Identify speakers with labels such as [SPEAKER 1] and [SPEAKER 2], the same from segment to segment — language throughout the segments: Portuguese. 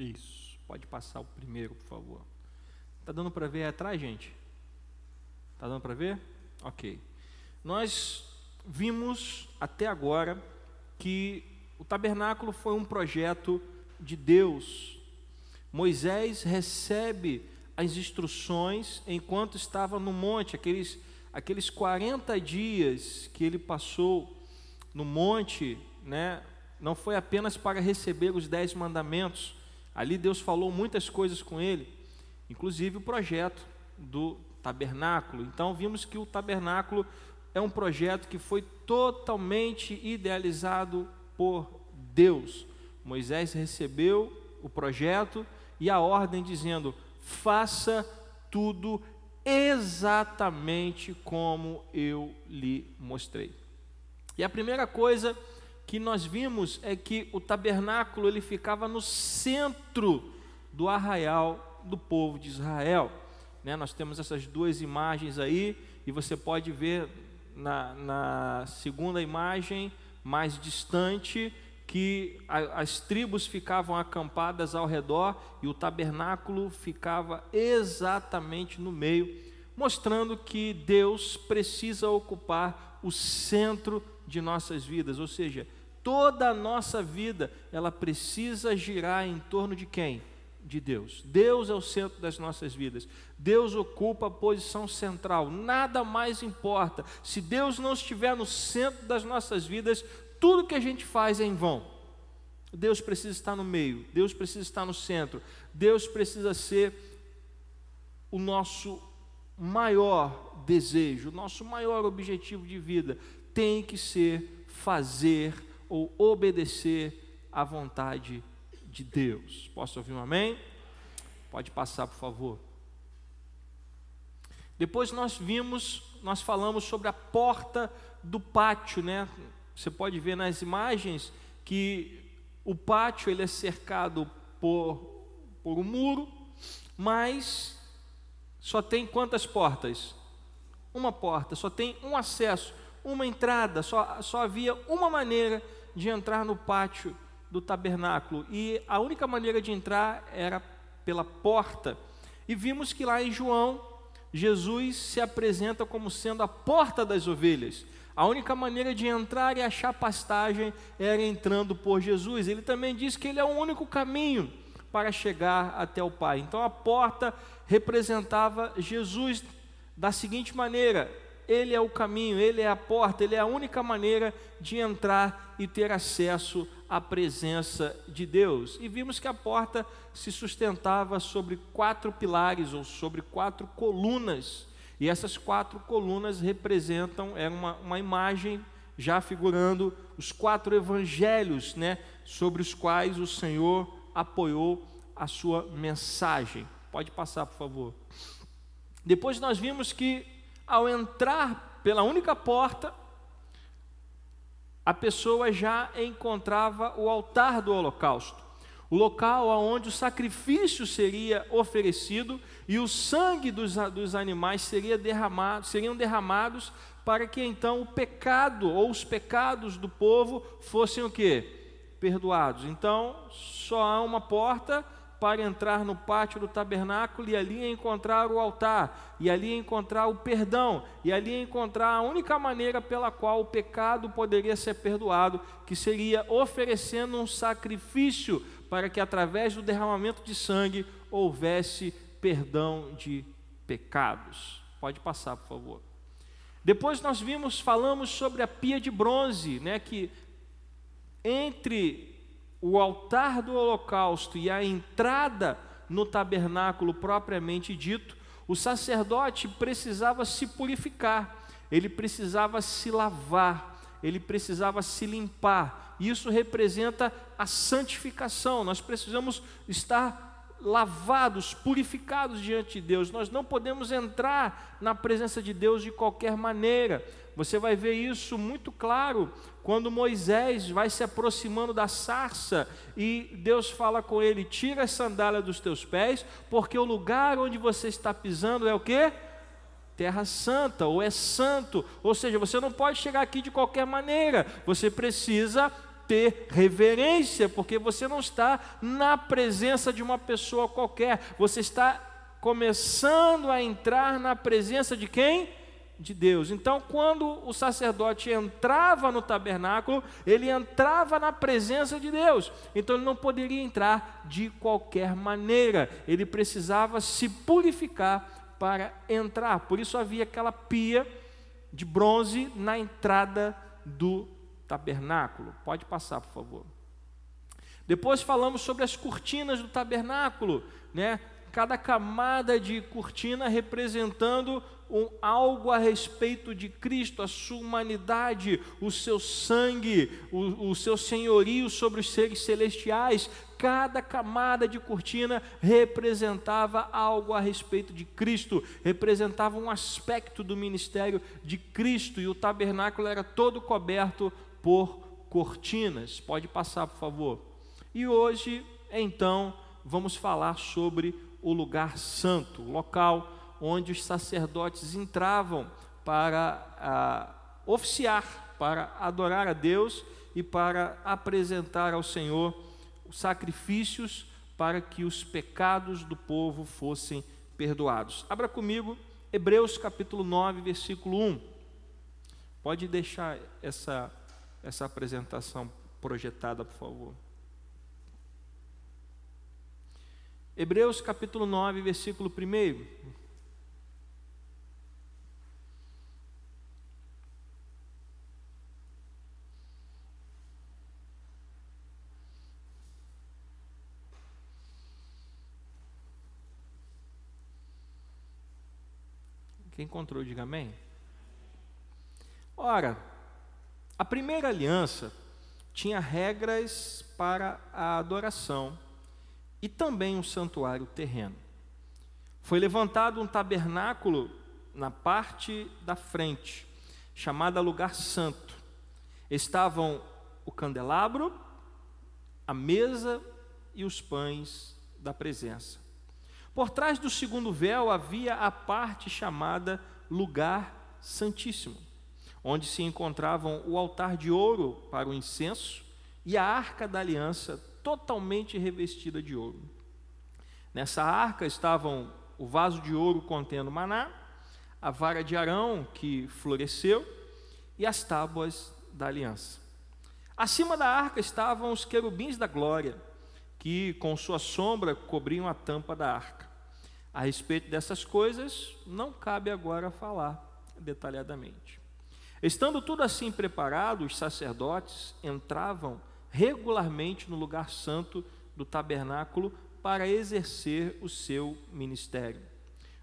[SPEAKER 1] Isso. Pode passar o primeiro, por favor. Tá dando para ver atrás, gente? Tá dando para ver? Ok. Nós vimos até agora que o tabernáculo foi um projeto de Deus. Moisés recebe as instruções enquanto estava no monte, aqueles, aqueles 40 dias que ele passou no monte, né, não foi apenas para receber os dez mandamentos, ali Deus falou muitas coisas com ele, inclusive o projeto do tabernáculo. Então vimos que o tabernáculo é um projeto que foi totalmente idealizado por Deus. Moisés recebeu o projeto e a ordem dizendo: faça tudo exatamente como eu lhe mostrei. E a primeira coisa que nós vimos é que o tabernáculo ele ficava no centro do arraial do povo de Israel. Né? Nós temos essas duas imagens aí, e você pode ver na, na segunda imagem mais distante que a, as tribos ficavam acampadas ao redor e o tabernáculo ficava exatamente no meio, mostrando que Deus precisa ocupar o centro de nossas vidas, ou seja, toda a nossa vida ela precisa girar em torno de quem? De Deus. Deus é o centro das nossas vidas. Deus ocupa a posição central. Nada mais importa. Se Deus não estiver no centro das nossas vidas, tudo que a gente faz é em vão. Deus precisa estar no meio, Deus precisa estar no centro, Deus precisa ser o nosso maior desejo, o nosso maior objetivo de vida tem que ser fazer ou obedecer à vontade de Deus. Posso ouvir um amém? Pode passar, por favor. Depois nós vimos, nós falamos sobre a porta do pátio, né? Você pode ver nas imagens que o pátio ele é cercado por, por um muro, mas só tem quantas portas? Uma porta, só tem um acesso, uma entrada, só, só havia uma maneira de entrar no pátio do tabernáculo, e a única maneira de entrar era pela porta. E vimos que lá em João, Jesus se apresenta como sendo a porta das ovelhas. A única maneira de entrar e achar pastagem era entrando por Jesus. Ele também diz que ele é o único caminho para chegar até o Pai. Então a porta representava Jesus da seguinte maneira: ele é o caminho, ele é a porta, ele é a única maneira de entrar e ter acesso à presença de Deus. E vimos que a porta se sustentava sobre quatro pilares ou sobre quatro colunas. E essas quatro colunas representam, é uma, uma imagem já figurando os quatro evangelhos, né, sobre os quais o Senhor apoiou a sua mensagem. Pode passar, por favor. Depois nós vimos que ao entrar pela única porta, a pessoa já encontrava o altar do holocausto o local onde o sacrifício seria oferecido e o sangue dos, dos animais seria derramado, seriam derramados para que então o pecado ou os pecados do povo fossem o que? Perdoados. Então, só há uma porta para entrar no pátio do tabernáculo e ali encontrar o altar, e ali encontrar o perdão, e ali encontrar a única maneira pela qual o pecado poderia ser perdoado, que seria oferecendo um sacrifício para que através do derramamento de sangue houvesse perdão de pecados. Pode passar, por favor. Depois nós vimos, falamos sobre a pia de bronze, né, que entre o altar do holocausto e a entrada no tabernáculo propriamente dito, o sacerdote precisava se purificar, ele precisava se lavar, ele precisava se limpar, isso representa a santificação. Nós precisamos estar lavados, purificados diante de Deus. Nós não podemos entrar na presença de Deus de qualquer maneira. Você vai ver isso muito claro quando Moisés vai se aproximando da sarça e Deus fala com ele: "Tira a sandália dos teus pés, porque o lugar onde você está pisando é o quê? Terra santa, ou é santo. Ou seja, você não pode chegar aqui de qualquer maneira. Você precisa ter reverência, porque você não está na presença de uma pessoa qualquer, você está começando a entrar na presença de quem? De Deus. Então, quando o sacerdote entrava no tabernáculo, ele entrava na presença de Deus. Então, ele não poderia entrar de qualquer maneira, ele precisava se purificar para entrar. Por isso havia aquela pia de bronze na entrada do tabernáculo. Pode passar, por favor. Depois falamos sobre as cortinas do tabernáculo, né? Cada camada de cortina representando um, algo a respeito de Cristo, a sua humanidade, o seu sangue, o, o seu senhorio sobre os seres celestiais. Cada camada de cortina representava algo a respeito de Cristo, representava um aspecto do ministério de Cristo, e o tabernáculo era todo coberto por cortinas. Pode passar, por favor. E hoje, então, vamos falar sobre o lugar santo, o local onde os sacerdotes entravam para ah, oficiar, para adorar a Deus e para apresentar ao Senhor sacrifícios para que os pecados do povo fossem perdoados. Abra comigo Hebreus capítulo 9, versículo 1. Pode deixar essa, essa apresentação projetada, por favor. Hebreus capítulo 9, versículo 1. Quem encontrou, diga amém. Ora, a primeira aliança tinha regras para a adoração e também um santuário terreno. Foi levantado um tabernáculo na parte da frente, chamada Lugar Santo. Estavam o candelabro, a mesa e os pães da presença. Por trás do segundo véu havia a parte chamada Lugar Santíssimo, onde se encontravam o altar de ouro para o incenso e a arca da aliança totalmente revestida de ouro. Nessa arca estavam o vaso de ouro contendo maná, a vara de Arão que floresceu e as tábuas da aliança. Acima da arca estavam os querubins da glória, que com sua sombra cobriam a tampa da arca. A respeito dessas coisas, não cabe agora falar detalhadamente. Estando tudo assim preparado, os sacerdotes entravam regularmente no lugar santo do tabernáculo para exercer o seu ministério.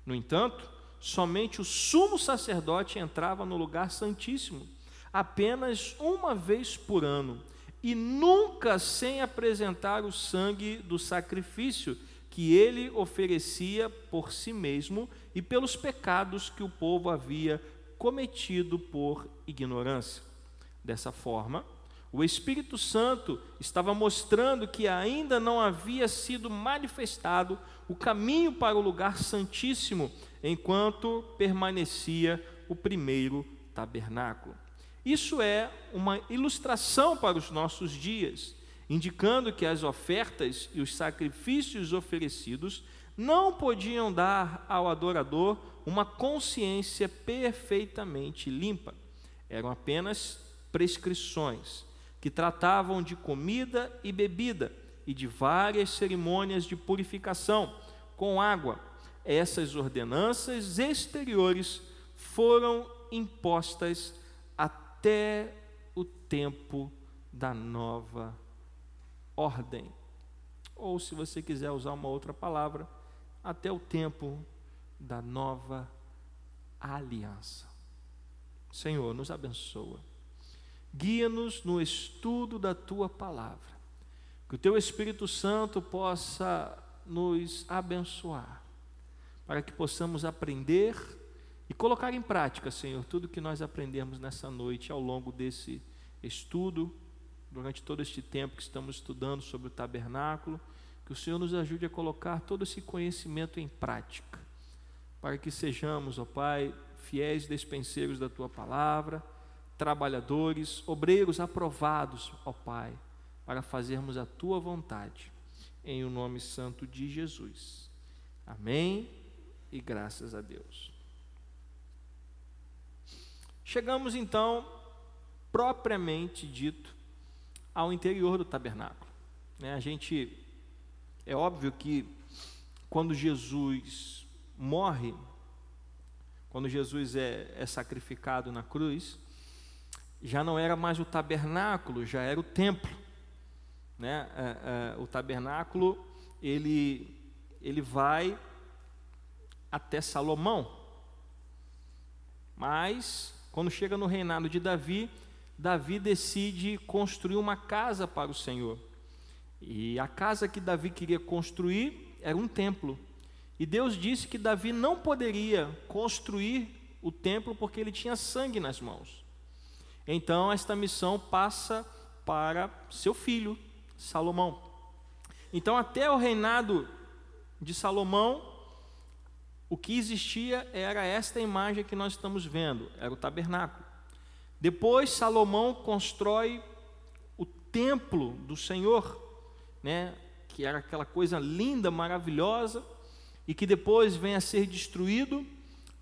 [SPEAKER 1] No entanto, somente o sumo sacerdote entrava no lugar santíssimo apenas uma vez por ano e nunca sem apresentar o sangue do sacrifício que ele oferecia por si mesmo e pelos pecados que o povo havia cometido por ignorância. Dessa forma, o Espírito Santo estava mostrando que ainda não havia sido manifestado o caminho para o lugar santíssimo, enquanto permanecia o primeiro tabernáculo. Isso é uma ilustração para os nossos dias, indicando que as ofertas e os sacrifícios oferecidos não podiam dar ao adorador uma consciência perfeitamente limpa. Eram apenas prescrições que tratavam de comida e bebida e de várias cerimônias de purificação com água. Essas ordenanças exteriores foram impostas até o tempo da nova ordem. Ou, se você quiser usar uma outra palavra, até o tempo da nova aliança. Senhor, nos abençoa. Guia-nos no estudo da tua palavra. Que o teu Espírito Santo possa nos abençoar, para que possamos aprender e colocar em prática, Senhor, tudo que nós aprendemos nessa noite ao longo desse estudo, durante todo este tempo que estamos estudando sobre o tabernáculo, que o Senhor nos ajude a colocar todo esse conhecimento em prática, para que sejamos, ó Pai, fiéis despenseiros da tua palavra trabalhadores, obreiros aprovados, ó Pai, para fazermos a tua vontade, em o nome santo de Jesus. Amém e graças a Deus. Chegamos então, propriamente dito, ao interior do tabernáculo. Né? A gente, é óbvio que quando Jesus morre, quando Jesus é, é sacrificado na cruz, já não era mais o tabernáculo, já era o templo. Né? É, é, o tabernáculo ele, ele vai até Salomão, mas quando chega no reinado de Davi, Davi decide construir uma casa para o Senhor. E a casa que Davi queria construir era um templo. E Deus disse que Davi não poderia construir o templo porque ele tinha sangue nas mãos. Então esta missão passa para seu filho, Salomão. Então, até o reinado de Salomão, o que existia era esta imagem que nós estamos vendo, era o tabernáculo. Depois, Salomão constrói o templo do Senhor, né, que era aquela coisa linda, maravilhosa, e que depois vem a ser destruído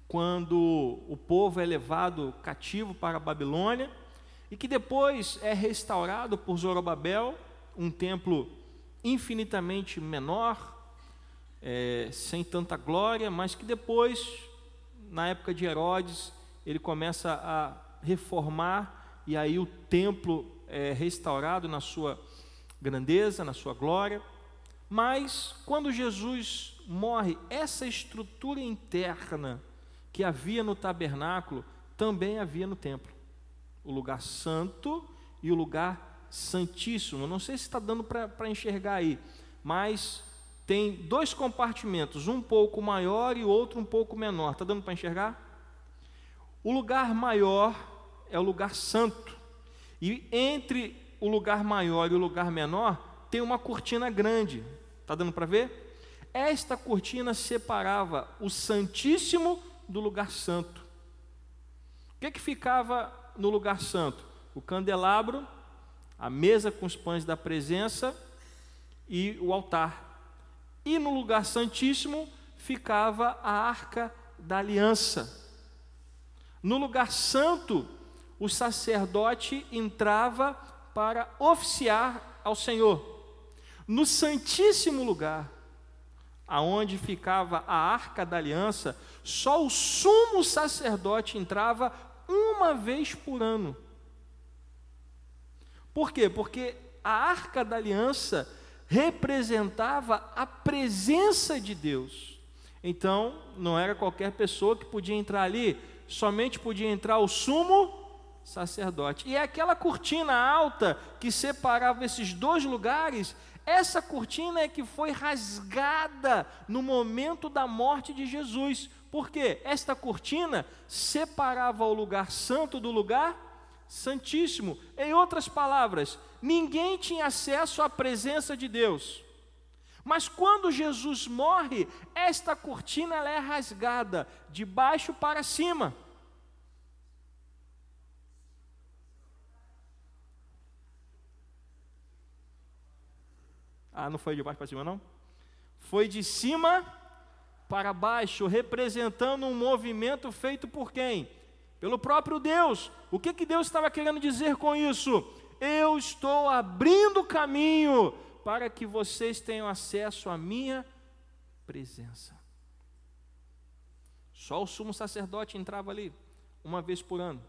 [SPEAKER 1] quando o povo é levado cativo para a Babilônia, e que depois é restaurado por Zorobabel, um templo infinitamente menor, é, sem tanta glória, mas que depois, na época de Herodes, ele começa a reformar e aí o templo é restaurado na sua grandeza, na sua glória. Mas quando Jesus morre, essa estrutura interna que havia no tabernáculo também havia no templo. O lugar santo e o lugar santíssimo. Não sei se está dando para enxergar aí, mas tem dois compartimentos, um pouco maior e outro um pouco menor. Está dando para enxergar? O lugar maior é o lugar santo. E entre o lugar maior e o lugar menor tem uma cortina grande. Está dando para ver? Esta cortina separava o Santíssimo do lugar santo. O que, que ficava no lugar santo? O candelabro, a mesa com os pães da presença e o altar. E no lugar santíssimo ficava a arca da aliança. No lugar santo, o sacerdote entrava para oficiar ao Senhor. No santíssimo lugar, aonde ficava a arca da aliança, só o sumo sacerdote entrava uma vez por ano. Por quê? Porque a arca da aliança representava a presença de Deus. Então, não era qualquer pessoa que podia entrar ali, somente podia entrar o sumo sacerdote. E é aquela cortina alta que separava esses dois lugares, essa cortina é que foi rasgada no momento da morte de Jesus. Por quê? Esta cortina separava o lugar santo do lugar santíssimo. Em outras palavras, ninguém tinha acesso à presença de Deus. Mas quando Jesus morre, esta cortina é rasgada de baixo para cima. Ah, não foi de baixo para cima, não? Foi de cima para baixo, representando um movimento feito por quem? Pelo próprio Deus. O que, que Deus estava querendo dizer com isso? Eu estou abrindo caminho para que vocês tenham acesso à minha presença. Só o sumo sacerdote entrava ali uma vez por ano.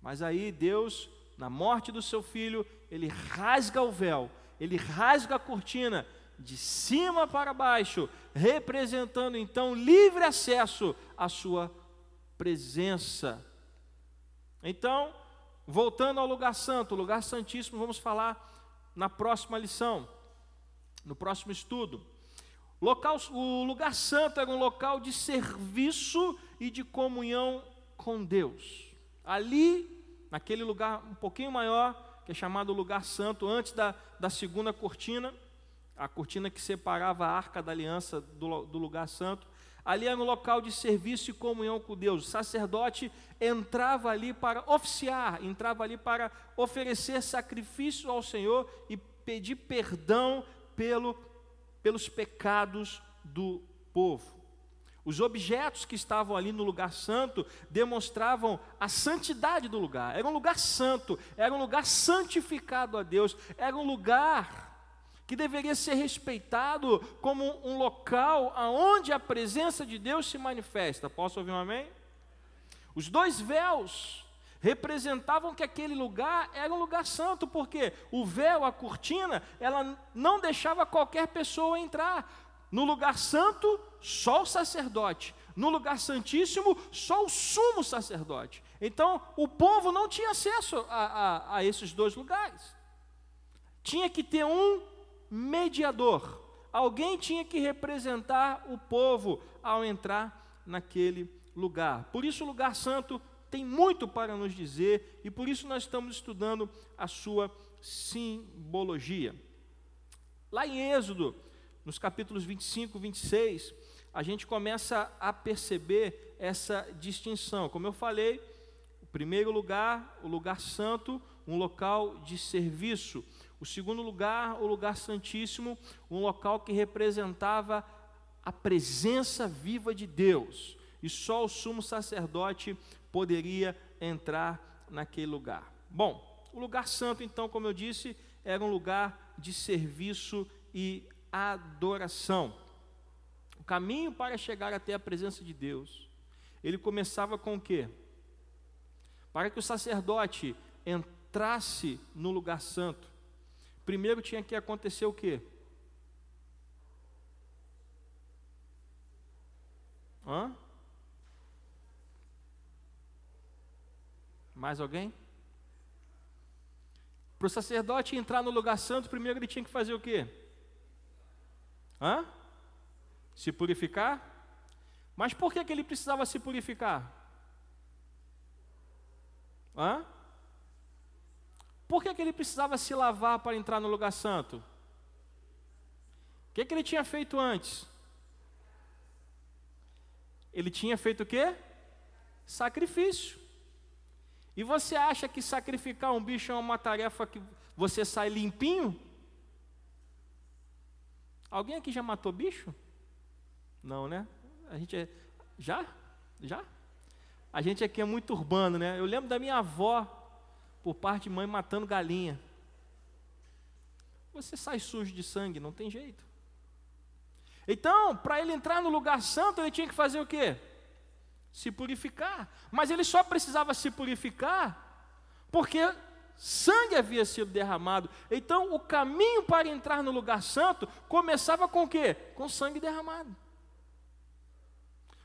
[SPEAKER 1] Mas aí Deus, na morte do seu filho, ele rasga o véu, ele rasga a cortina de cima para baixo, representando então livre acesso à sua presença. Então, voltando ao lugar santo, lugar santíssimo, vamos falar na próxima lição, no próximo estudo. Local, o lugar santo era um local de serviço e de comunhão com Deus. Ali, naquele lugar um pouquinho maior, que é chamado lugar santo, antes da, da segunda cortina, a cortina que separava a arca da aliança do, do lugar santo, Ali era um local de serviço e comunhão com Deus. O sacerdote entrava ali para oficiar, entrava ali para oferecer sacrifício ao Senhor e pedir perdão pelo, pelos pecados do povo. Os objetos que estavam ali no lugar santo demonstravam a santidade do lugar. Era um lugar santo, era um lugar santificado a Deus, era um lugar que deveria ser respeitado como um local aonde a presença de Deus se manifesta. Posso ouvir um amém? Os dois véus representavam que aquele lugar era um lugar santo, porque o véu, a cortina, ela não deixava qualquer pessoa entrar. No lugar santo, só o sacerdote. No lugar santíssimo, só o sumo sacerdote. Então, o povo não tinha acesso a, a, a esses dois lugares. Tinha que ter um mediador. Alguém tinha que representar o povo ao entrar naquele lugar. Por isso, o lugar santo tem muito para nos dizer e por isso nós estamos estudando a sua simbologia. Lá em Êxodo, nos capítulos 25 e 26, a gente começa a perceber essa distinção. Como eu falei, o primeiro lugar, o lugar santo, um local de serviço. O segundo lugar, o lugar santíssimo, um local que representava a presença viva de Deus. E só o sumo sacerdote poderia entrar naquele lugar. Bom, o lugar santo, então, como eu disse, era um lugar de serviço e adoração. O caminho para chegar até a presença de Deus, ele começava com o quê? Para que o sacerdote entrasse no lugar santo, primeiro tinha que acontecer o quê? Hã? Mais alguém? Para o sacerdote entrar no lugar santo, primeiro ele tinha que fazer o quê? Hã? Se purificar? Mas por que, que ele precisava se purificar? Hã? Por que, que ele precisava se lavar para entrar no lugar santo? O que, que ele tinha feito antes? Ele tinha feito o quê? Sacrifício. E você acha que sacrificar um bicho é uma tarefa que você sai limpinho? Alguém aqui já matou bicho? Não, né? A gente é. Já? Já? A gente aqui é muito urbano, né? Eu lembro da minha avó por parte de mãe matando galinha. Você sai sujo de sangue, não tem jeito. Então, para ele entrar no lugar santo, ele tinha que fazer o quê? Se purificar. Mas ele só precisava se purificar porque sangue havia sido derramado. Então, o caminho para entrar no lugar santo começava com o quê? Com sangue derramado.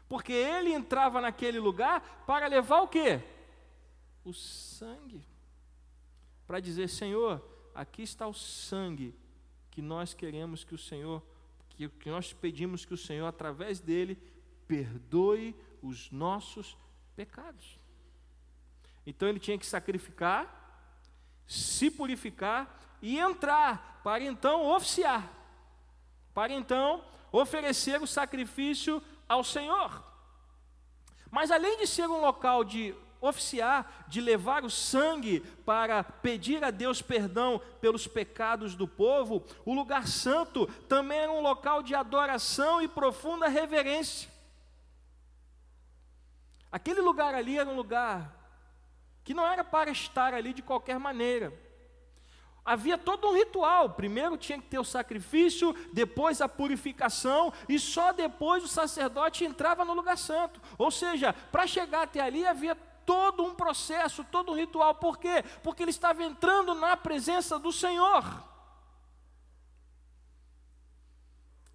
[SPEAKER 1] Porque ele entrava naquele lugar para levar o quê? O sangue para dizer: Senhor, aqui está o sangue que nós queremos que o Senhor, que, que nós pedimos que o Senhor, através dele, perdoe os nossos pecados. Então ele tinha que sacrificar, se purificar e entrar, para então oficiar, para então oferecer o sacrifício ao Senhor. Mas além de ser um local de oficiar, de levar o sangue para pedir a Deus perdão pelos pecados do povo, o lugar santo também era um local de adoração e profunda reverência. Aquele lugar ali era um lugar que não era para estar ali de qualquer maneira. Havia todo um ritual. Primeiro tinha que ter o sacrifício, depois a purificação, e só depois o sacerdote entrava no lugar santo. Ou seja, para chegar até ali havia todo um processo, todo um ritual. Por quê? Porque ele estava entrando na presença do Senhor.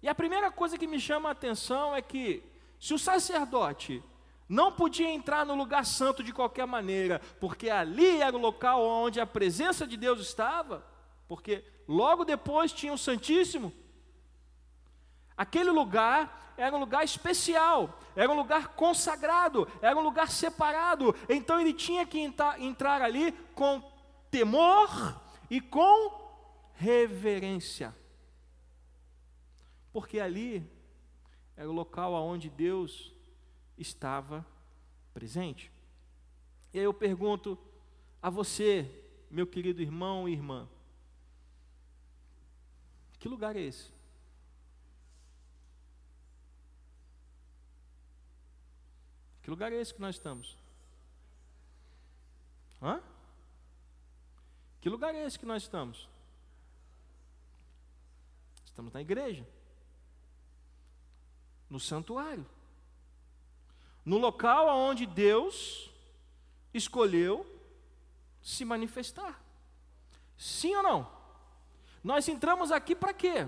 [SPEAKER 1] E a primeira coisa que me chama a atenção é que, se o sacerdote não podia entrar no lugar santo de qualquer maneira, porque ali era o local onde a presença de Deus estava, porque logo depois tinha o Santíssimo. Aquele lugar era um lugar especial, era um lugar consagrado, era um lugar separado. Então ele tinha que entrar ali com temor e com reverência. Porque ali era o local onde Deus estava presente. E aí eu pergunto a você, meu querido irmão e irmã, que lugar é esse? Que lugar é esse que nós estamos? Hã? Que lugar é esse que nós estamos? Estamos na igreja, no santuário, no local onde Deus escolheu se manifestar. Sim ou não? Nós entramos aqui para quê?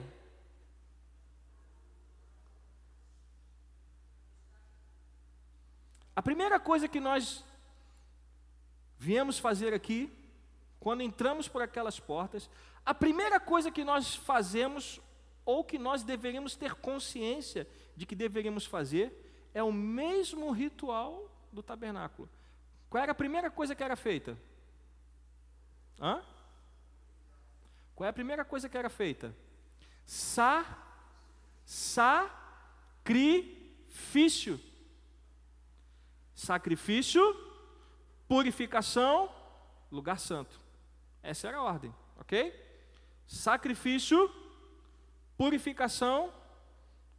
[SPEAKER 1] A primeira coisa que nós viemos fazer aqui, quando entramos por aquelas portas, a primeira coisa que nós fazemos, ou que nós deveríamos ter consciência de que deveríamos fazer, é o mesmo ritual do tabernáculo. Qual era a primeira coisa que era feita? Hã? Qual é a primeira coisa que era feita? Sa, sacrifício. Sacrifício, purificação, lugar santo. Essa era a ordem, ok? Sacrifício, purificação,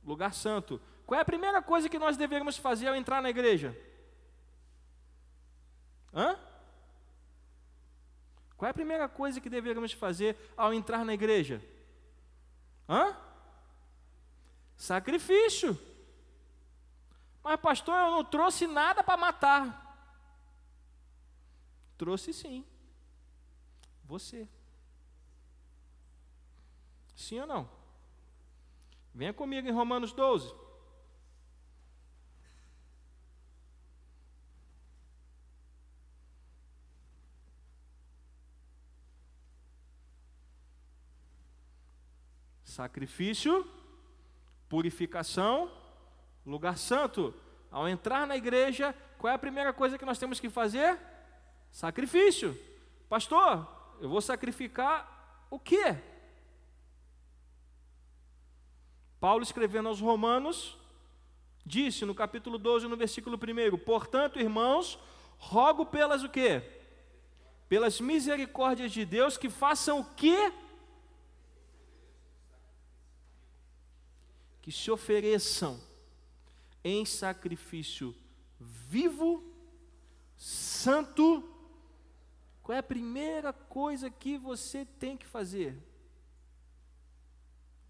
[SPEAKER 1] lugar santo. Qual é a primeira coisa que nós deveríamos fazer ao entrar na igreja? Hã? Qual é a primeira coisa que deveríamos fazer ao entrar na igreja? Hã? Sacrifício. Mas, pastor, eu não trouxe nada para matar. Trouxe sim. Você. Sim ou não? Venha comigo em Romanos 12. Sacrifício, purificação, lugar santo. Ao entrar na igreja, qual é a primeira coisa que nós temos que fazer? Sacrifício. Pastor, eu vou sacrificar o quê? Paulo escrevendo aos Romanos, disse no capítulo 12, no versículo 1, portanto, irmãos, rogo pelas o quê? Pelas misericórdias de Deus que façam o quê? que se ofereçam em sacrifício vivo, santo. Qual é a primeira coisa que você tem que fazer?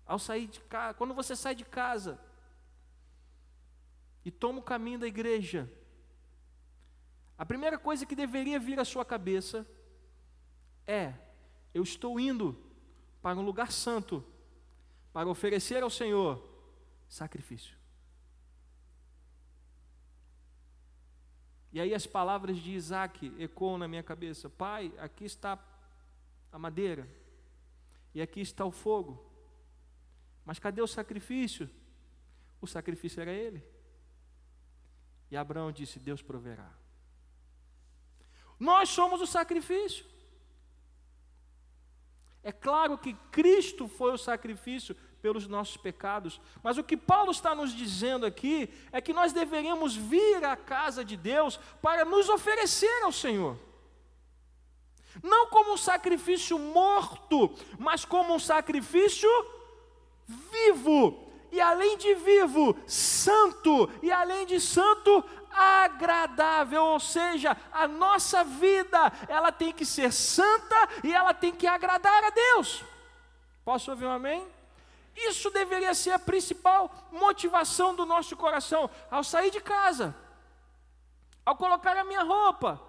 [SPEAKER 1] Ao sair de casa, quando você sai de casa e toma o caminho da igreja, a primeira coisa que deveria vir à sua cabeça é: eu estou indo para um lugar santo para oferecer ao Senhor sacrifício. E aí as palavras de Isaac ecoam na minha cabeça: Pai, aqui está a madeira, e aqui está o fogo, mas cadê o sacrifício? O sacrifício era ele. E Abraão disse: Deus proverá. Nós somos o sacrifício. É claro que Cristo foi o sacrifício pelos nossos pecados. Mas o que Paulo está nos dizendo aqui é que nós deveríamos vir à casa de Deus para nos oferecer ao Senhor. Não como um sacrifício morto, mas como um sacrifício vivo. E além de vivo, santo, e além de santo, agradável, ou seja, a nossa vida, ela tem que ser santa e ela tem que agradar a Deus. Posso ouvir um amém? Isso deveria ser a principal motivação do nosso coração ao sair de casa, ao colocar a minha roupa,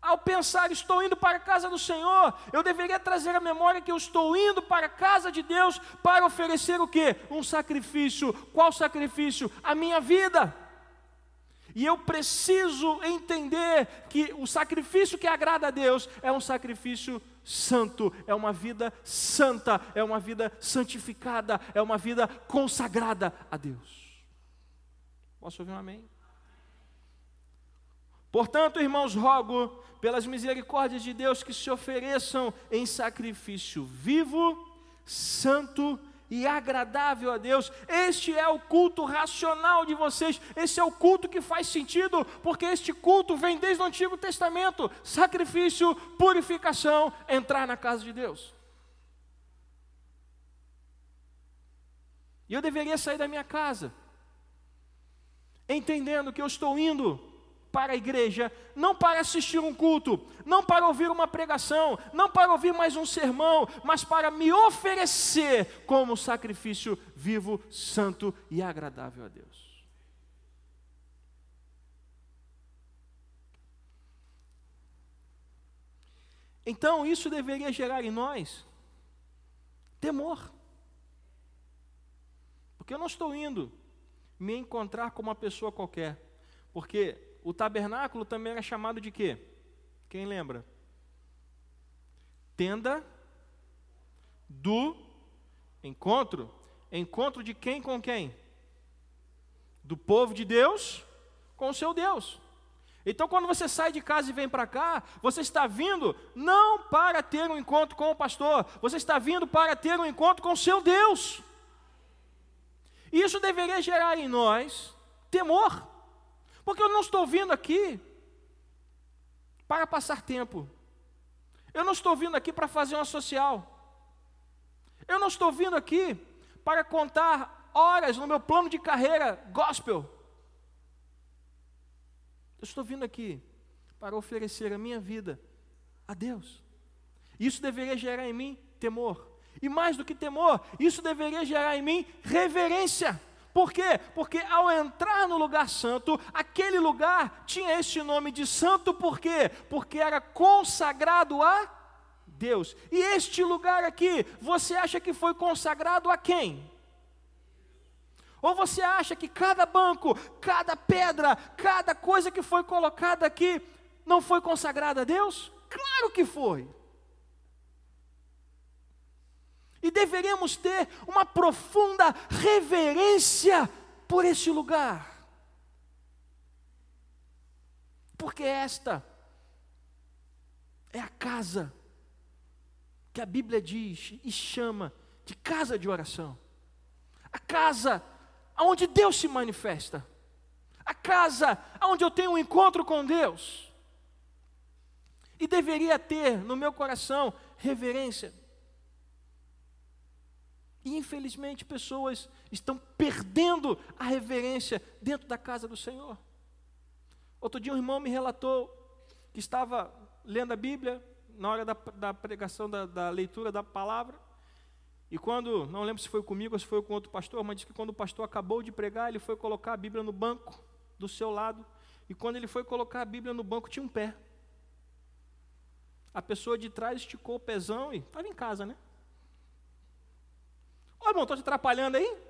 [SPEAKER 1] ao pensar, estou indo para a casa do Senhor, eu deveria trazer a memória que eu estou indo para a casa de Deus para oferecer o que? Um sacrifício. Qual sacrifício? A minha vida. E eu preciso entender que o sacrifício que agrada a Deus é um sacrifício santo, é uma vida santa, é uma vida santificada, é uma vida consagrada a Deus. Posso ouvir um amém? Portanto, irmãos, rogo pelas misericórdias de Deus que se ofereçam em sacrifício vivo, santo e agradável a Deus. Este é o culto racional de vocês. Esse é o culto que faz sentido, porque este culto vem desde o Antigo Testamento: sacrifício, purificação, entrar na casa de Deus. E eu deveria sair da minha casa, entendendo que eu estou indo para a igreja, não para assistir um culto, não para ouvir uma pregação, não para ouvir mais um sermão, mas para me oferecer como sacrifício vivo, santo e agradável a Deus. Então, isso deveria gerar em nós temor. Porque eu não estou indo me encontrar com uma pessoa qualquer. Porque o tabernáculo também era chamado de quê? Quem lembra? Tenda do encontro. Encontro de quem com quem? Do povo de Deus com o seu Deus. Então, quando você sai de casa e vem para cá, você está vindo não para ter um encontro com o pastor, você está vindo para ter um encontro com o seu Deus. Isso deveria gerar em nós temor, porque eu não estou vindo aqui para passar tempo, eu não estou vindo aqui para fazer uma social, eu não estou vindo aqui para contar horas no meu plano de carreira gospel. Eu estou vindo aqui para oferecer a minha vida a Deus. Isso deveria gerar em mim temor. E mais do que temor, isso deveria gerar em mim reverência. Por quê? Porque ao entrar no lugar santo, aquele lugar tinha esse nome de santo, por quê? Porque era consagrado a Deus. E este lugar aqui, você acha que foi consagrado a quem? Ou você acha que cada banco, cada pedra, cada coisa que foi colocada aqui não foi consagrada a Deus? Claro que foi e deveríamos ter uma profunda reverência por este lugar. Porque esta é a casa que a Bíblia diz e chama de casa de oração. A casa onde Deus se manifesta. A casa onde eu tenho um encontro com Deus. E deveria ter no meu coração reverência e infelizmente pessoas estão perdendo a reverência dentro da casa do Senhor. Outro dia um irmão me relatou que estava lendo a Bíblia na hora da, da pregação, da, da, leitura da palavra. E quando, não lembro se foi comigo ou se foi com outro pastor, mas disse que quando o pastor acabou de pregar, ele foi colocar a Bíblia no banco do seu lado. E quando ele foi colocar a Bíblia no banco, tinha um pé. A pessoa de trás esticou o pezão e estava em casa, né? Ô irmão, estou te atrapalhando aí?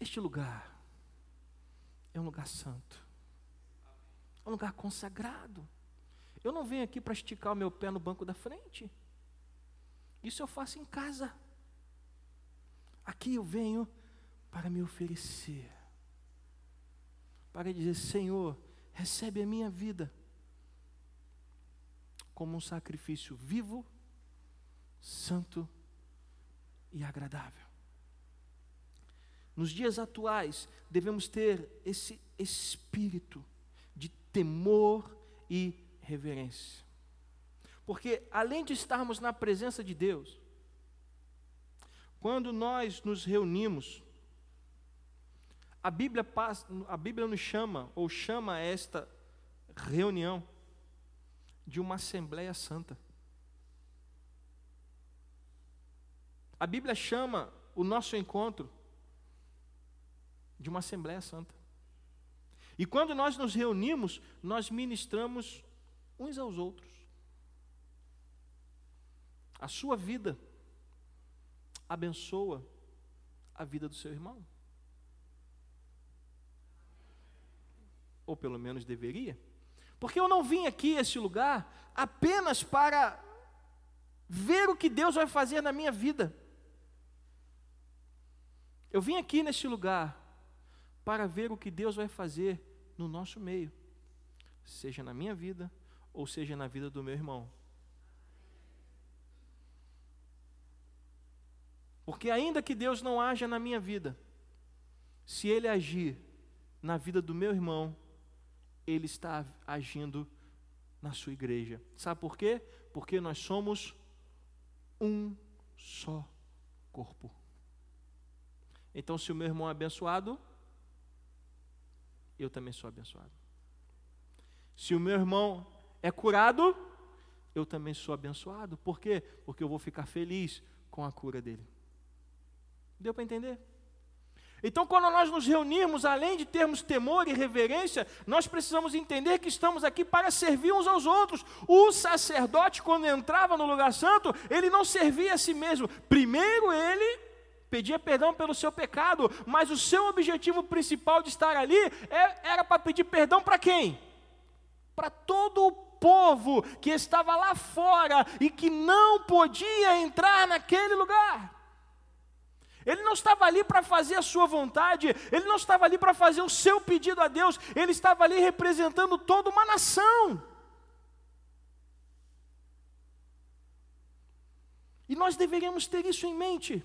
[SPEAKER 1] Este lugar é um lugar santo, é um lugar consagrado. Eu não venho aqui para esticar o meu pé no banco da frente. Isso eu faço em casa. Aqui eu venho para me oferecer, para dizer: Senhor, recebe a minha vida como um sacrifício vivo santo e agradável. Nos dias atuais, devemos ter esse espírito de temor e reverência. Porque, além de estarmos na presença de Deus, quando nós nos reunimos, a Bíblia, passa, a Bíblia nos chama, ou chama esta reunião, de uma Assembleia Santa. A Bíblia chama o nosso encontro de uma Assembleia Santa. E quando nós nos reunimos, nós ministramos uns aos outros. A sua vida abençoa a vida do seu irmão. Ou pelo menos deveria. Porque eu não vim aqui a esse lugar apenas para ver o que Deus vai fazer na minha vida. Eu vim aqui neste lugar para ver o que Deus vai fazer no nosso meio, seja na minha vida ou seja na vida do meu irmão. Porque ainda que Deus não haja na minha vida, se Ele agir na vida do meu irmão, Ele está agindo na sua igreja. Sabe por quê? Porque nós somos um só corpo. Então, se o meu irmão é abençoado, eu também sou abençoado. Se o meu irmão é curado, eu também sou abençoado. Por quê? Porque eu vou ficar feliz com a cura dele. Deu para entender? Então, quando nós nos reunirmos, além de termos temor e reverência, nós precisamos entender que estamos aqui para servir uns aos outros. O sacerdote, quando entrava no lugar santo, ele não servia a si mesmo. Primeiro ele pedia perdão pelo seu pecado, mas o seu objetivo principal de estar ali é, era para pedir perdão para quem? Para todo o povo que estava lá fora e que não podia entrar naquele lugar. Ele não estava ali para fazer a sua vontade, ele não estava ali para fazer o seu pedido a Deus, ele estava ali representando toda uma nação. E nós deveríamos ter isso em mente.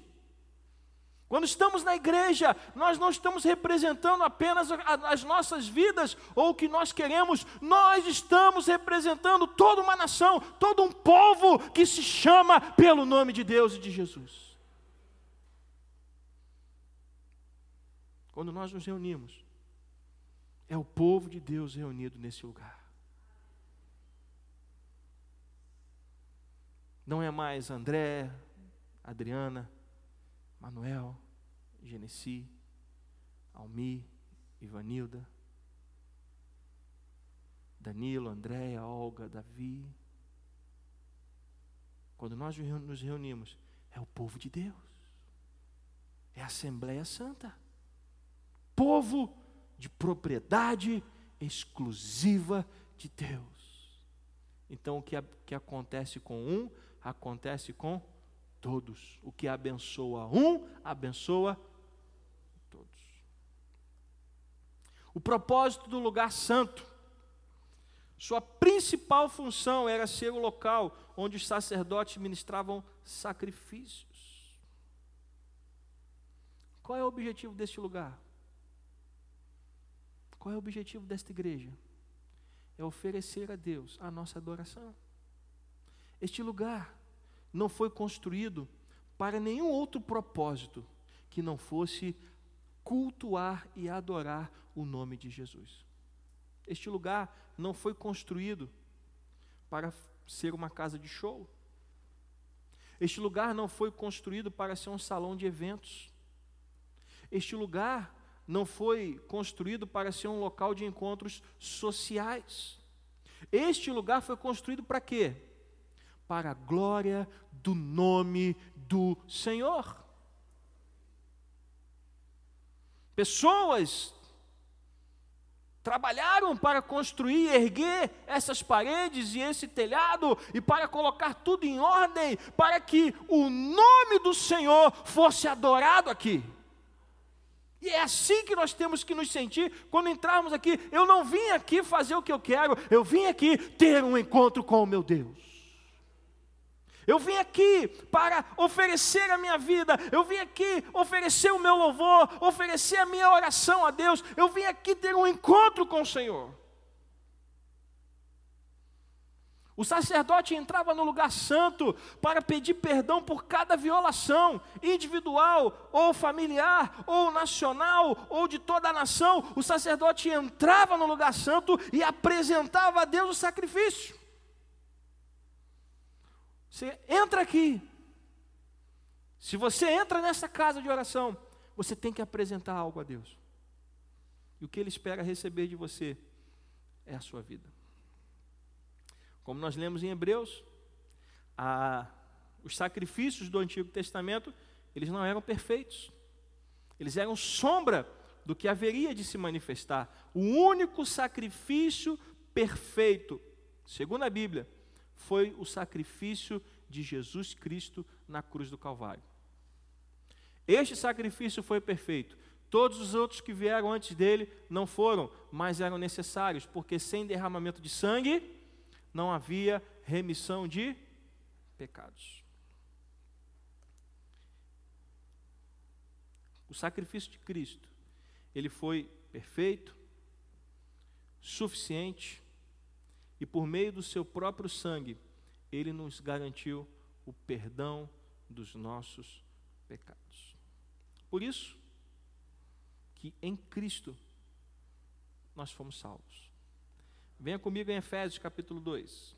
[SPEAKER 1] Quando estamos na igreja, nós não estamos representando apenas as nossas vidas ou o que nós queremos, nós estamos representando toda uma nação, todo um povo que se chama pelo nome de Deus e de Jesus. Quando nós nos reunimos, é o povo de Deus reunido nesse lugar. Não é mais André, Adriana, Manuel, Genesi, Almi, Ivanilda, Danilo, Andréia, Olga, Davi. Quando nós nos reunimos, é o povo de Deus, é a Assembleia Santa, povo de propriedade exclusiva de Deus. Então, o que, que acontece com um, acontece com todos. O que abençoa um, abençoa todos. O propósito do lugar santo, sua principal função era ser o local onde os sacerdotes ministravam sacrifícios. Qual é o objetivo deste lugar? Qual é o objetivo desta igreja? É oferecer a Deus a nossa adoração. Este lugar não foi construído para nenhum outro propósito que não fosse cultuar e adorar o nome de Jesus. Este lugar não foi construído para ser uma casa de show. Este lugar não foi construído para ser um salão de eventos. Este lugar não foi construído para ser um local de encontros sociais. Este lugar foi construído para quê? para a glória do nome do Senhor. Pessoas trabalharam para construir, erguer essas paredes e esse telhado e para colocar tudo em ordem, para que o nome do Senhor fosse adorado aqui. E é assim que nós temos que nos sentir quando entrarmos aqui. Eu não vim aqui fazer o que eu quero, eu vim aqui ter um encontro com o meu Deus. Eu vim aqui para oferecer a minha vida, eu vim aqui oferecer o meu louvor, oferecer a minha oração a Deus, eu vim aqui ter um encontro com o Senhor. O sacerdote entrava no lugar santo para pedir perdão por cada violação, individual, ou familiar, ou nacional, ou de toda a nação. O sacerdote entrava no lugar santo e apresentava a Deus o sacrifício. Você entra aqui. Se você entra nessa casa de oração, você tem que apresentar algo a Deus. E o que Ele espera receber de você é a sua vida. Como nós lemos em Hebreus, a, os sacrifícios do Antigo Testamento, eles não eram perfeitos. Eles eram sombra do que haveria de se manifestar. O único sacrifício perfeito, segundo a Bíblia, foi o sacrifício de Jesus Cristo na cruz do Calvário. Este sacrifício foi perfeito. Todos os outros que vieram antes dele não foram, mas eram necessários, porque sem derramamento de sangue não havia remissão de pecados. o sacrifício de Cristo, ele foi perfeito, suficiente, e por meio do seu próprio sangue, ele nos garantiu o perdão dos nossos pecados. Por isso que em Cristo nós fomos salvos. Venha comigo em Efésios capítulo 2.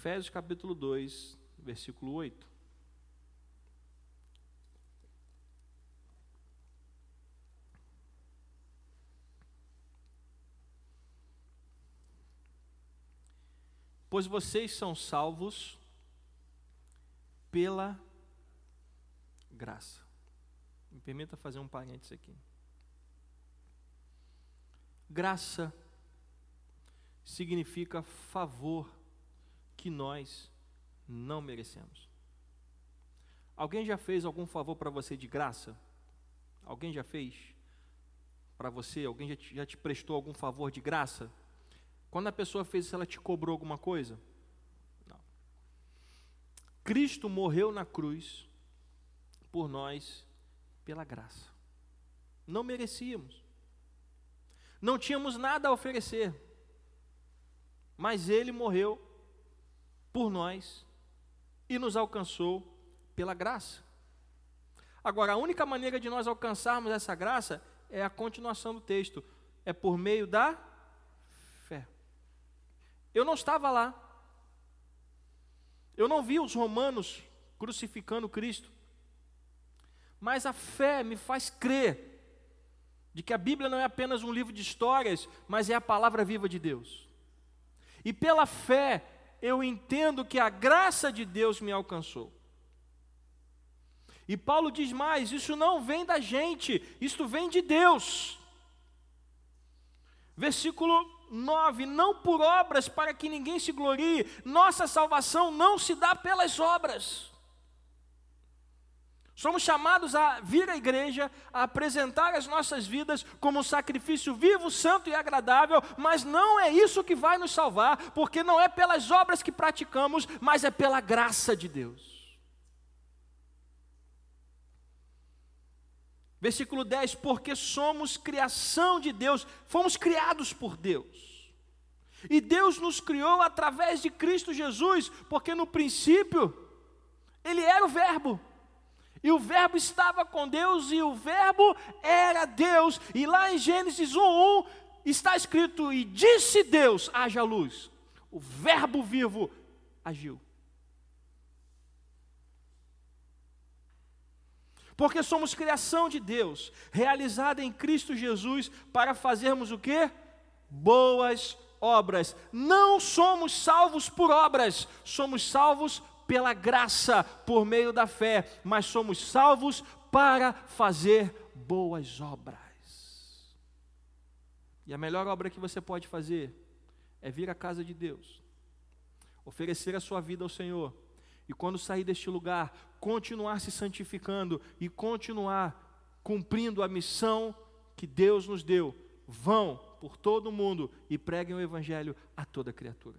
[SPEAKER 1] Efésios capítulo 2, versículo 8. Pois vocês são salvos pela graça. Me permita fazer um parênteses aqui. Graça significa favor que nós não merecemos. Alguém já fez algum favor para você de graça? Alguém já fez para você? Alguém já te, já te prestou algum favor de graça? Quando a pessoa fez isso, ela te cobrou alguma coisa? Não. Cristo morreu na cruz por nós pela graça. Não merecíamos. Não tínhamos nada a oferecer. Mas ele morreu por nós e nos alcançou pela graça. Agora, a única maneira de nós alcançarmos essa graça é a continuação do texto, é por meio da fé. Eu não estava lá, eu não vi os romanos crucificando Cristo, mas a fé me faz crer de que a Bíblia não é apenas um livro de histórias, mas é a palavra viva de Deus. E pela fé eu entendo que a graça de Deus me alcançou. E Paulo diz mais: isso não vem da gente, isto vem de Deus. Versículo 9: Não por obras para que ninguém se glorie, nossa salvação não se dá pelas obras. Somos chamados a vir à igreja, a apresentar as nossas vidas como um sacrifício vivo, santo e agradável, mas não é isso que vai nos salvar, porque não é pelas obras que praticamos, mas é pela graça de Deus. Versículo 10: Porque somos criação de Deus, fomos criados por Deus. E Deus nos criou através de Cristo Jesus, porque no princípio Ele era o Verbo. E o Verbo estava com Deus e o Verbo era Deus. E lá em Gênesis 1:1 está escrito: E disse Deus: haja luz. O Verbo vivo agiu. Porque somos criação de Deus, realizada em Cristo Jesus, para fazermos o que? Boas obras. Não somos salvos por obras, somos salvos pela graça, por meio da fé, mas somos salvos para fazer boas obras. E a melhor obra que você pode fazer é vir à casa de Deus, oferecer a sua vida ao Senhor, e quando sair deste lugar, continuar se santificando e continuar cumprindo a missão que Deus nos deu. Vão por todo o mundo e preguem o Evangelho a toda criatura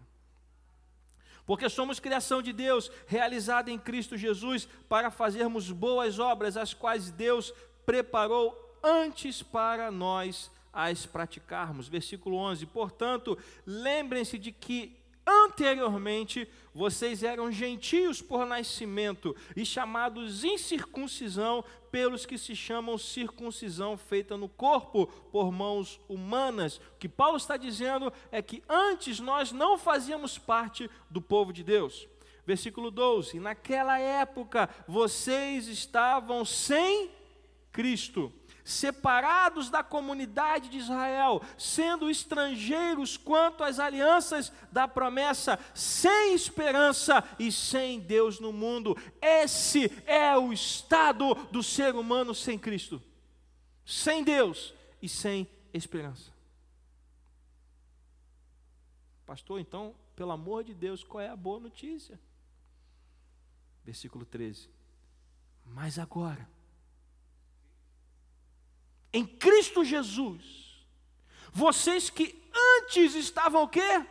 [SPEAKER 1] porque somos criação de Deus, realizada em Cristo Jesus, para fazermos boas obras, as quais Deus preparou antes para nós as praticarmos. Versículo 11: Portanto, lembrem-se de que Anteriormente, vocês eram gentios por nascimento e chamados incircuncisão pelos que se chamam circuncisão feita no corpo por mãos humanas. O que Paulo está dizendo é que antes nós não fazíamos parte do povo de Deus. Versículo 12: Naquela época vocês estavam sem Cristo separados da comunidade de Israel, sendo estrangeiros quanto às alianças da promessa, sem esperança e sem Deus no mundo. Esse é o estado do ser humano sem Cristo, sem Deus e sem esperança. Pastor, então, pelo amor de Deus, qual é a boa notícia? Versículo 13. Mas agora, em Cristo Jesus, vocês que antes estavam o quê?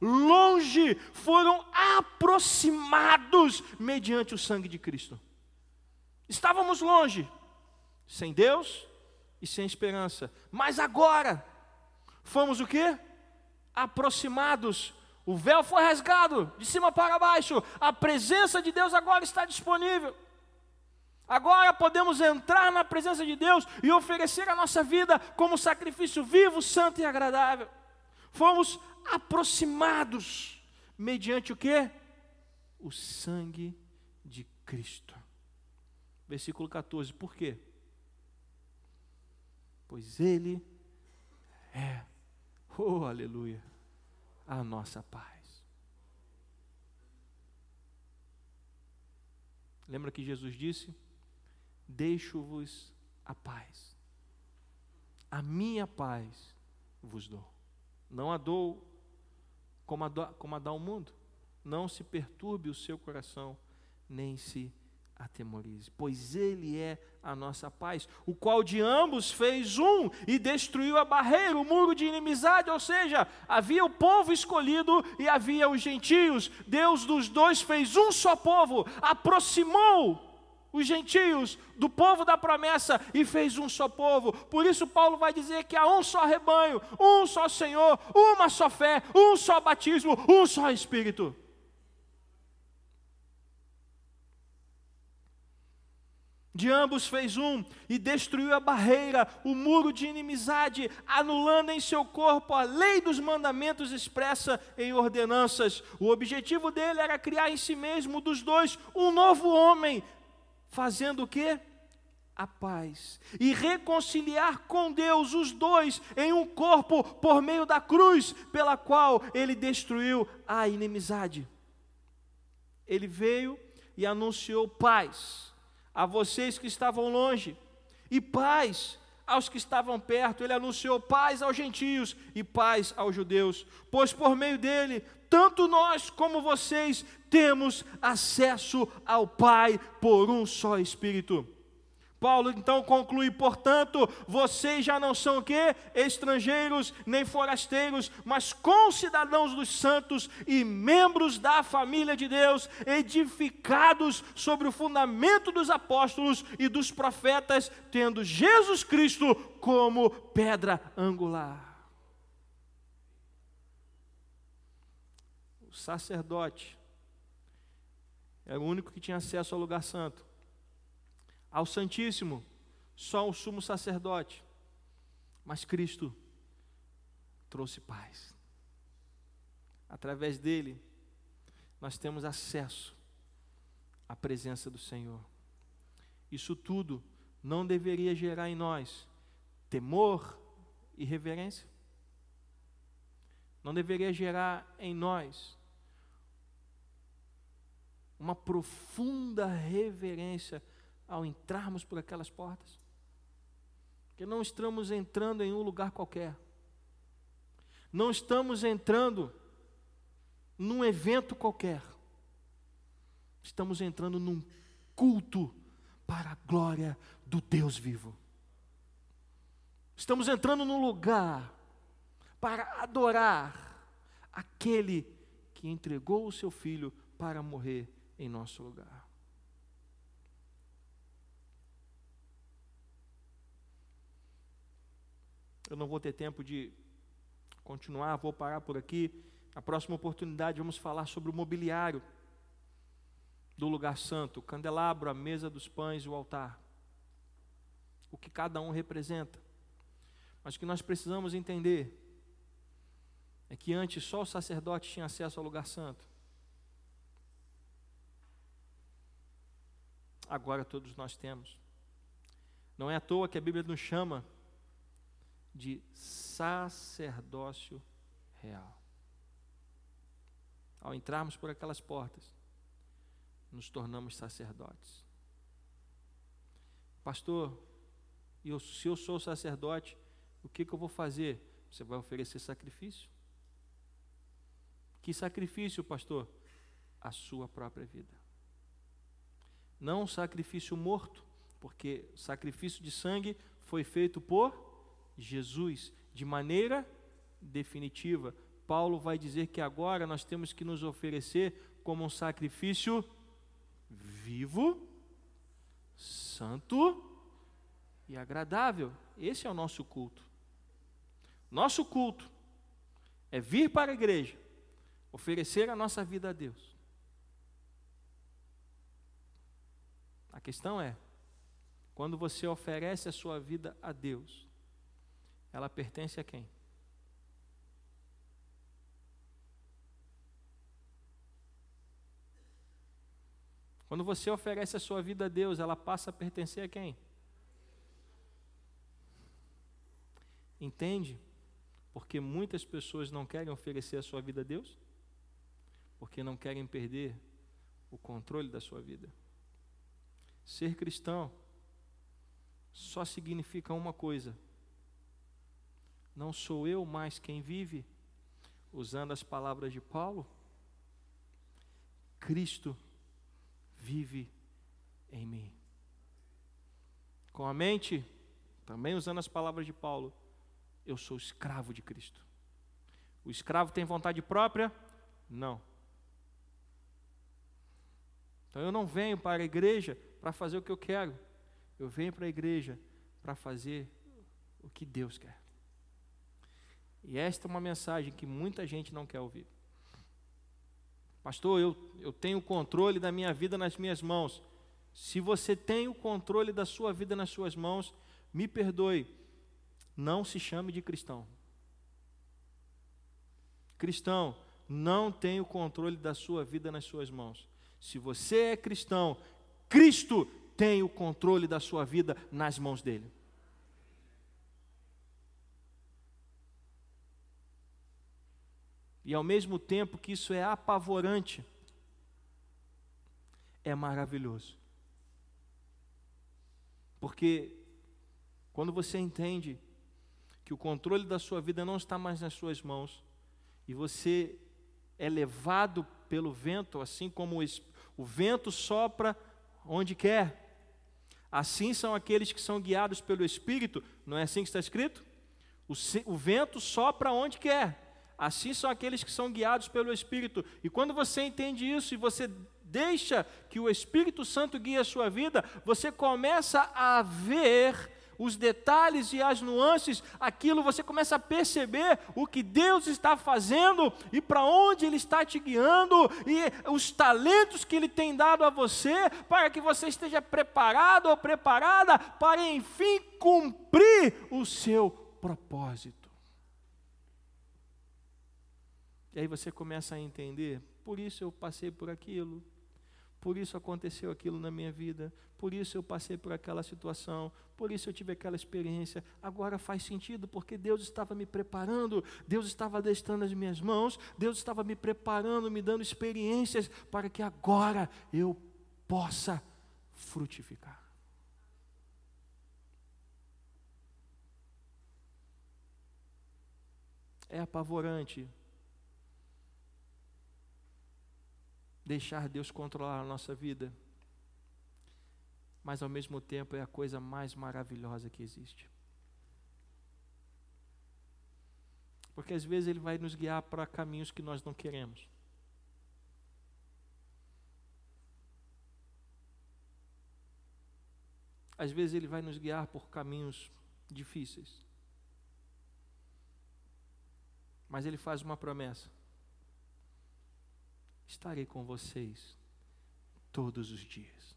[SPEAKER 1] Longe, foram aproximados mediante o sangue de Cristo. Estávamos longe, sem Deus e sem esperança. Mas agora, fomos o quê? Aproximados. O véu foi rasgado de cima para baixo. A presença de Deus agora está disponível. Agora podemos entrar na presença de Deus e oferecer a nossa vida como sacrifício vivo, santo e agradável. Fomos aproximados mediante o que? O sangue de Cristo. Versículo 14. Por quê? Pois Ele é, oh aleluia, a nossa paz. Lembra que Jesus disse: Deixo-vos a paz, a minha paz vos dou. Não a dou como a, do, como a dá o mundo. Não se perturbe o seu coração, nem se atemorize, pois Ele é a nossa paz, o qual de ambos fez um e destruiu a barreira, o muro de inimizade, ou seja, havia o povo escolhido e havia os gentios. Deus dos dois fez um só povo, aproximou os gentios do povo da promessa e fez um só povo. Por isso, Paulo vai dizer que há um só rebanho, um só Senhor, uma só fé, um só batismo, um só Espírito. De ambos fez um e destruiu a barreira, o muro de inimizade, anulando em seu corpo a lei dos mandamentos expressa em ordenanças. O objetivo dele era criar em si mesmo dos dois um novo homem, fazendo o quê? A paz e reconciliar com Deus os dois em um corpo por meio da cruz, pela qual ele destruiu a inimizade. Ele veio e anunciou paz a vocês que estavam longe, e paz aos que estavam perto. Ele anunciou paz aos gentios e paz aos judeus, pois por meio dele, tanto nós como vocês temos acesso ao Pai por um só Espírito. Paulo então conclui, portanto, vocês já não são o quê? Estrangeiros nem forasteiros, mas concidadãos dos santos e membros da família de Deus, edificados sobre o fundamento dos apóstolos e dos profetas, tendo Jesus Cristo como pedra angular. O sacerdote era o único que tinha acesso ao lugar santo ao Santíssimo, só o sumo sacerdote. Mas Cristo trouxe paz. Através dele, nós temos acesso à presença do Senhor. Isso tudo não deveria gerar em nós temor e reverência? Não deveria gerar em nós uma profunda reverência ao entrarmos por aquelas portas. Que não estamos entrando em um lugar qualquer. Não estamos entrando num evento qualquer. Estamos entrando num culto para a glória do Deus vivo. Estamos entrando num lugar para adorar aquele que entregou o seu filho para morrer em nosso lugar. Eu não vou ter tempo de continuar, vou parar por aqui. A próxima oportunidade vamos falar sobre o mobiliário do lugar santo, o candelabro, a mesa dos pães o altar. O que cada um representa. Mas o que nós precisamos entender é que antes só o sacerdote tinha acesso ao lugar santo. Agora todos nós temos. Não é à toa que a Bíblia nos chama de sacerdócio real. Ao entrarmos por aquelas portas, nos tornamos sacerdotes. Pastor, eu, se eu sou sacerdote, o que, que eu vou fazer? Você vai oferecer sacrifício? Que sacrifício, pastor? A sua própria vida. Não sacrifício morto, porque sacrifício de sangue foi feito por Jesus, de maneira definitiva. Paulo vai dizer que agora nós temos que nos oferecer como um sacrifício vivo, santo e agradável. Esse é o nosso culto. Nosso culto é vir para a igreja, oferecer a nossa vida a Deus. A questão é, quando você oferece a sua vida a Deus, ela pertence a quem? Quando você oferece a sua vida a Deus, ela passa a pertencer a quem? Entende? Porque muitas pessoas não querem oferecer a sua vida a Deus, porque não querem perder o controle da sua vida. Ser cristão só significa uma coisa: não sou eu mais quem vive, usando as palavras de Paulo, Cristo vive em mim. Com a mente, também usando as palavras de Paulo, eu sou escravo de Cristo. O escravo tem vontade própria? Não. Então eu não venho para a igreja para fazer o que eu quero. Eu venho para a igreja para fazer o que Deus quer. E esta é uma mensagem que muita gente não quer ouvir. Pastor, eu, eu tenho o controle da minha vida nas minhas mãos. Se você tem o controle da sua vida nas suas mãos, me perdoe, não se chame de cristão. Cristão não tem o controle da sua vida nas suas mãos. Se você é cristão, Cristo tem o controle da sua vida nas mãos dele. E ao mesmo tempo que isso é apavorante, é maravilhoso. Porque quando você entende que o controle da sua vida não está mais nas suas mãos, e você é levado pelo vento, assim como o vento sopra onde quer, assim são aqueles que são guiados pelo Espírito, não é assim que está escrito? O, o vento sopra onde quer. Assim são aqueles que são guiados pelo Espírito. E quando você entende isso e você deixa que o Espírito Santo guie a sua vida, você começa a ver os detalhes e as nuances, aquilo você começa a perceber o que Deus está fazendo e para onde Ele está te guiando e os talentos que Ele tem dado a você para que você esteja preparado ou preparada para enfim cumprir o seu propósito. E aí você começa a entender, por isso eu passei por aquilo, por isso aconteceu aquilo na minha vida, por isso eu passei por aquela situação, por isso eu tive aquela experiência. Agora faz sentido, porque Deus estava me preparando, Deus estava adestrando as minhas mãos, Deus estava me preparando, me dando experiências para que agora eu possa frutificar. É apavorante deixar Deus controlar a nossa vida, mas ao mesmo tempo é a coisa mais maravilhosa que existe. Porque às vezes Ele vai nos guiar para caminhos que nós não queremos. Às vezes Ele vai nos guiar por caminhos difíceis. Mas Ele faz uma promessa estarei com vocês todos os dias.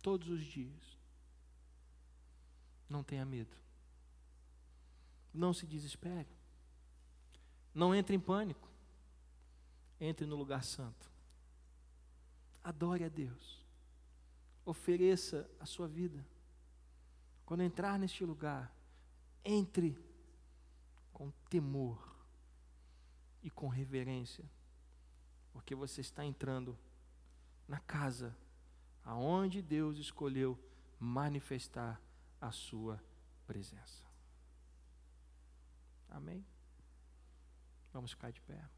[SPEAKER 1] Todos os dias. Não tenha medo. Não se desespere. Não entre em pânico. Entre no lugar santo. Adore a Deus. Ofereça a sua vida. Quando entrar neste lugar, entre com temor e com reverência porque você está entrando na casa aonde Deus escolheu manifestar a sua presença. Amém? Vamos ficar de pé.